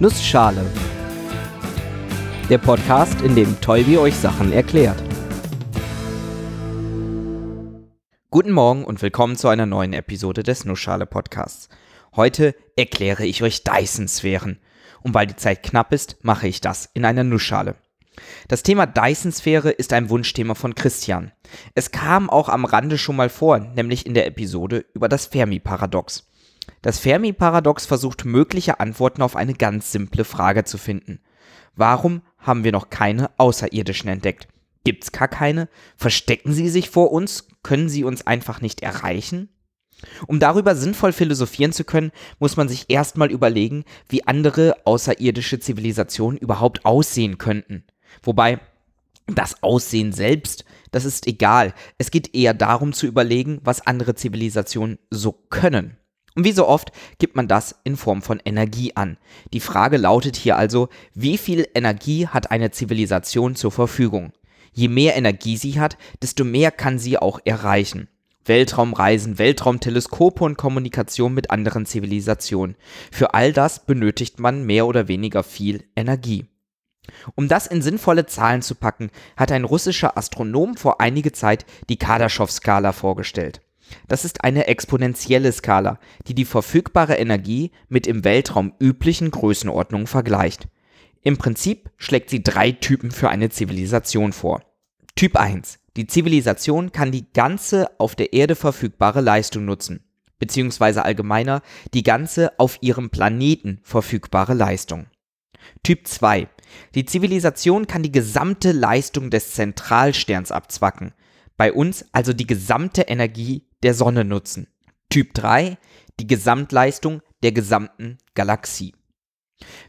Nussschale. Der Podcast, in dem Tolbi euch Sachen erklärt. Guten Morgen und willkommen zu einer neuen Episode des Nussschale Podcasts. Heute erkläre ich euch Dyson-Sphären. Und weil die Zeit knapp ist, mache ich das in einer Nussschale. Das Thema Dyson-Sphäre ist ein Wunschthema von Christian. Es kam auch am Rande schon mal vor, nämlich in der Episode über das Fermi-Paradox. Das Fermi-Paradox versucht mögliche Antworten auf eine ganz simple Frage zu finden. Warum haben wir noch keine Außerirdischen entdeckt? Gibt's gar keine? Verstecken sie sich vor uns? Können sie uns einfach nicht erreichen? Um darüber sinnvoll philosophieren zu können, muss man sich erstmal überlegen, wie andere außerirdische Zivilisationen überhaupt aussehen könnten. Wobei das Aussehen selbst, das ist egal. Es geht eher darum zu überlegen, was andere Zivilisationen so können. Und wie so oft gibt man das in Form von Energie an. Die Frage lautet hier also, wie viel Energie hat eine Zivilisation zur Verfügung? Je mehr Energie sie hat, desto mehr kann sie auch erreichen. Weltraumreisen, Weltraumteleskope und Kommunikation mit anderen Zivilisationen. Für all das benötigt man mehr oder weniger viel Energie. Um das in sinnvolle Zahlen zu packen, hat ein russischer Astronom vor einiger Zeit die Kardaschow-Skala vorgestellt. Das ist eine exponentielle Skala, die die verfügbare Energie mit im Weltraum üblichen Größenordnungen vergleicht. Im Prinzip schlägt sie drei Typen für eine Zivilisation vor. Typ 1. Die Zivilisation kann die ganze auf der Erde verfügbare Leistung nutzen, beziehungsweise allgemeiner die ganze auf ihrem Planeten verfügbare Leistung. Typ 2. Die Zivilisation kann die gesamte Leistung des Zentralsterns abzwacken, bei uns also die gesamte Energie der Sonne nutzen. Typ 3, die Gesamtleistung der gesamten Galaxie.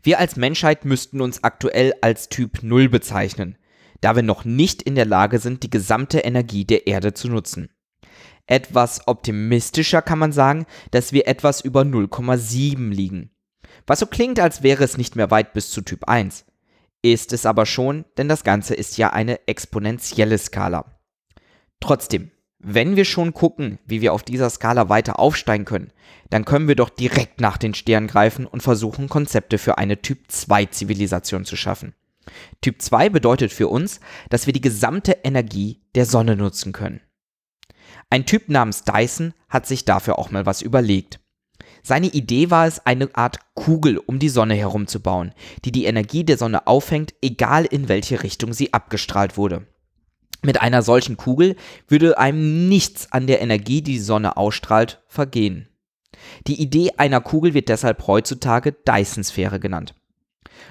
Wir als Menschheit müssten uns aktuell als Typ 0 bezeichnen, da wir noch nicht in der Lage sind, die gesamte Energie der Erde zu nutzen. Etwas optimistischer kann man sagen, dass wir etwas über 0,7 liegen. Was so klingt, als wäre es nicht mehr weit bis zu Typ 1. Ist es aber schon, denn das Ganze ist ja eine exponentielle Skala. Trotzdem, wenn wir schon gucken, wie wir auf dieser Skala weiter aufsteigen können, dann können wir doch direkt nach den Sternen greifen und versuchen, Konzepte für eine Typ 2 Zivilisation zu schaffen. Typ 2 bedeutet für uns, dass wir die gesamte Energie der Sonne nutzen können. Ein Typ namens Dyson hat sich dafür auch mal was überlegt. Seine Idee war es, eine Art Kugel um die Sonne herum zu bauen, die die Energie der Sonne auffängt, egal in welche Richtung sie abgestrahlt wurde. Mit einer solchen Kugel würde einem nichts an der Energie, die die Sonne ausstrahlt, vergehen. Die Idee einer Kugel wird deshalb heutzutage Dyson-Sphäre genannt.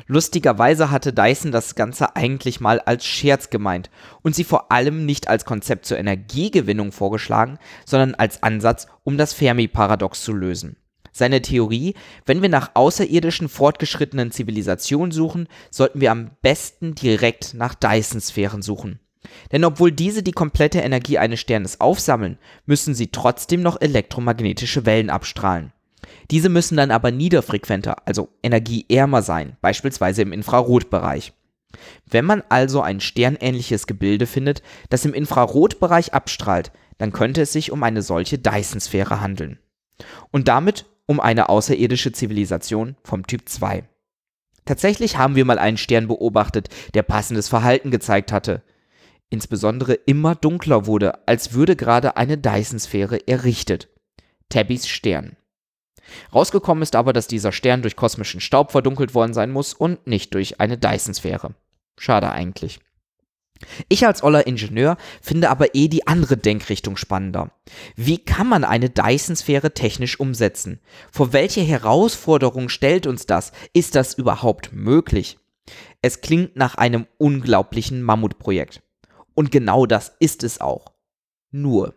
Lustigerweise hatte Dyson das Ganze eigentlich mal als Scherz gemeint und sie vor allem nicht als Konzept zur Energiegewinnung vorgeschlagen, sondern als Ansatz, um das Fermi-Paradox zu lösen. Seine Theorie, wenn wir nach außerirdischen fortgeschrittenen Zivilisationen suchen, sollten wir am besten direkt nach Dyson-Sphären suchen. Denn obwohl diese die komplette Energie eines Sternes aufsammeln, müssen sie trotzdem noch elektromagnetische Wellen abstrahlen. Diese müssen dann aber niederfrequenter, also energieärmer sein, beispielsweise im Infrarotbereich. Wenn man also ein sternähnliches Gebilde findet, das im Infrarotbereich abstrahlt, dann könnte es sich um eine solche Dyson-Sphäre handeln. Und damit um eine außerirdische Zivilisation vom Typ 2. Tatsächlich haben wir mal einen Stern beobachtet, der passendes Verhalten gezeigt hatte insbesondere immer dunkler wurde, als würde gerade eine Dyson-Sphäre errichtet. Tabbys Stern. Rausgekommen ist aber, dass dieser Stern durch kosmischen Staub verdunkelt worden sein muss und nicht durch eine Dyson-Sphäre. Schade eigentlich. Ich als oller Ingenieur finde aber eh die andere Denkrichtung spannender. Wie kann man eine Dyson-Sphäre technisch umsetzen? Vor welche Herausforderung stellt uns das? Ist das überhaupt möglich? Es klingt nach einem unglaublichen Mammutprojekt. Und genau das ist es auch. Nur.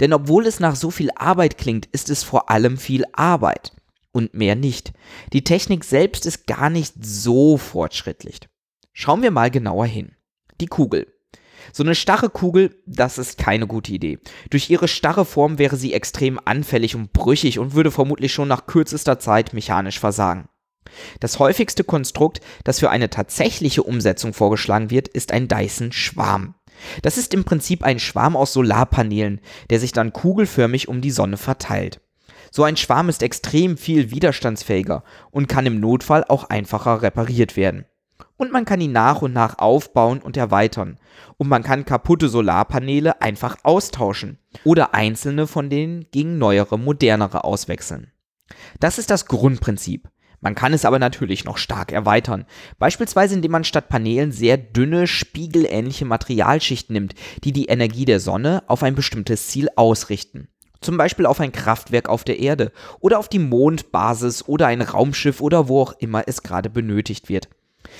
Denn obwohl es nach so viel Arbeit klingt, ist es vor allem viel Arbeit. Und mehr nicht. Die Technik selbst ist gar nicht so fortschrittlich. Schauen wir mal genauer hin. Die Kugel. So eine starre Kugel, das ist keine gute Idee. Durch ihre starre Form wäre sie extrem anfällig und brüchig und würde vermutlich schon nach kürzester Zeit mechanisch versagen. Das häufigste Konstrukt, das für eine tatsächliche Umsetzung vorgeschlagen wird, ist ein Dyson-Schwarm. Das ist im Prinzip ein Schwarm aus Solarpanelen, der sich dann kugelförmig um die Sonne verteilt. So ein Schwarm ist extrem viel widerstandsfähiger und kann im Notfall auch einfacher repariert werden. Und man kann ihn nach und nach aufbauen und erweitern. Und man kann kaputte Solarpaneele einfach austauschen oder einzelne von denen gegen neuere, modernere auswechseln. Das ist das Grundprinzip. Man kann es aber natürlich noch stark erweitern. Beispielsweise indem man statt Paneelen sehr dünne, spiegelähnliche Materialschichten nimmt, die die Energie der Sonne auf ein bestimmtes Ziel ausrichten. Zum Beispiel auf ein Kraftwerk auf der Erde oder auf die Mondbasis oder ein Raumschiff oder wo auch immer es gerade benötigt wird.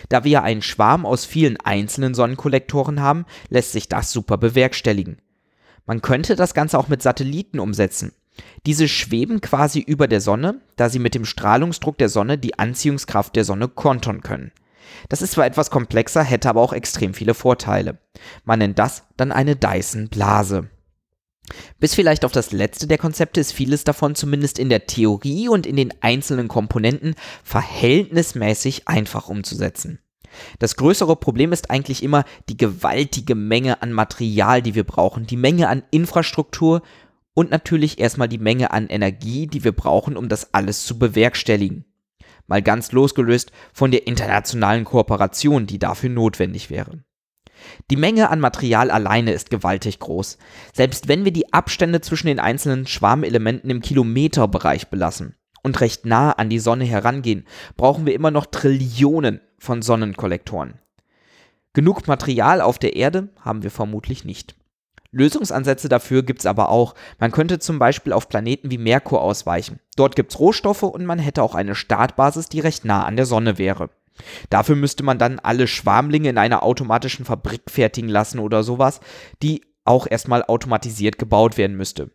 Da wir einen Schwarm aus vielen einzelnen Sonnenkollektoren haben, lässt sich das super bewerkstelligen. Man könnte das Ganze auch mit Satelliten umsetzen. Diese schweben quasi über der Sonne, da sie mit dem Strahlungsdruck der Sonne die Anziehungskraft der Sonne kontern können. Das ist zwar etwas komplexer, hätte aber auch extrem viele Vorteile. Man nennt das dann eine Dyson-Blase. Bis vielleicht auf das letzte der Konzepte ist vieles davon zumindest in der Theorie und in den einzelnen Komponenten verhältnismäßig einfach umzusetzen. Das größere Problem ist eigentlich immer die gewaltige Menge an Material, die wir brauchen, die Menge an Infrastruktur und natürlich erstmal die Menge an Energie, die wir brauchen, um das alles zu bewerkstelligen. Mal ganz losgelöst von der internationalen Kooperation, die dafür notwendig wäre. Die Menge an Material alleine ist gewaltig groß, selbst wenn wir die Abstände zwischen den einzelnen Schwarmelementen im Kilometerbereich belassen und recht nah an die Sonne herangehen, brauchen wir immer noch Trillionen von Sonnenkollektoren. Genug Material auf der Erde haben wir vermutlich nicht. Lösungsansätze dafür gibt es aber auch. Man könnte zum Beispiel auf Planeten wie Merkur ausweichen. Dort gibt es Rohstoffe und man hätte auch eine Startbasis, die recht nah an der Sonne wäre. Dafür müsste man dann alle Schwarmlinge in einer automatischen Fabrik fertigen lassen oder sowas, die auch erstmal automatisiert gebaut werden müsste.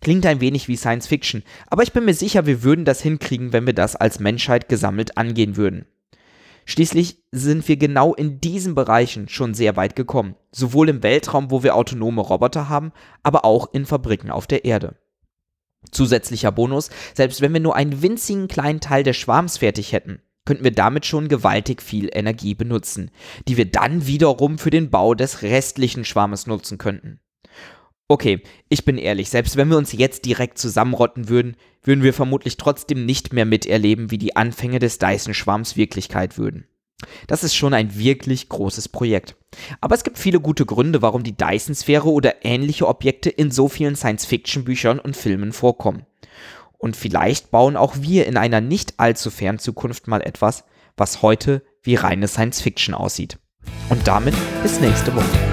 Klingt ein wenig wie Science Fiction, aber ich bin mir sicher, wir würden das hinkriegen, wenn wir das als Menschheit gesammelt angehen würden. Schließlich sind wir genau in diesen Bereichen schon sehr weit gekommen, sowohl im Weltraum, wo wir autonome Roboter haben, aber auch in Fabriken auf der Erde. Zusätzlicher Bonus, selbst wenn wir nur einen winzigen kleinen Teil des Schwarms fertig hätten, könnten wir damit schon gewaltig viel Energie benutzen, die wir dann wiederum für den Bau des restlichen Schwarmes nutzen könnten. Okay, ich bin ehrlich, selbst wenn wir uns jetzt direkt zusammenrotten würden, würden wir vermutlich trotzdem nicht mehr miterleben, wie die Anfänge des Dyson-Schwarms Wirklichkeit würden. Das ist schon ein wirklich großes Projekt. Aber es gibt viele gute Gründe, warum die Dyson-Sphäre oder ähnliche Objekte in so vielen Science-Fiction-Büchern und Filmen vorkommen. Und vielleicht bauen auch wir in einer nicht allzu fernen Zukunft mal etwas, was heute wie reine Science-Fiction aussieht. Und damit bis nächste Woche.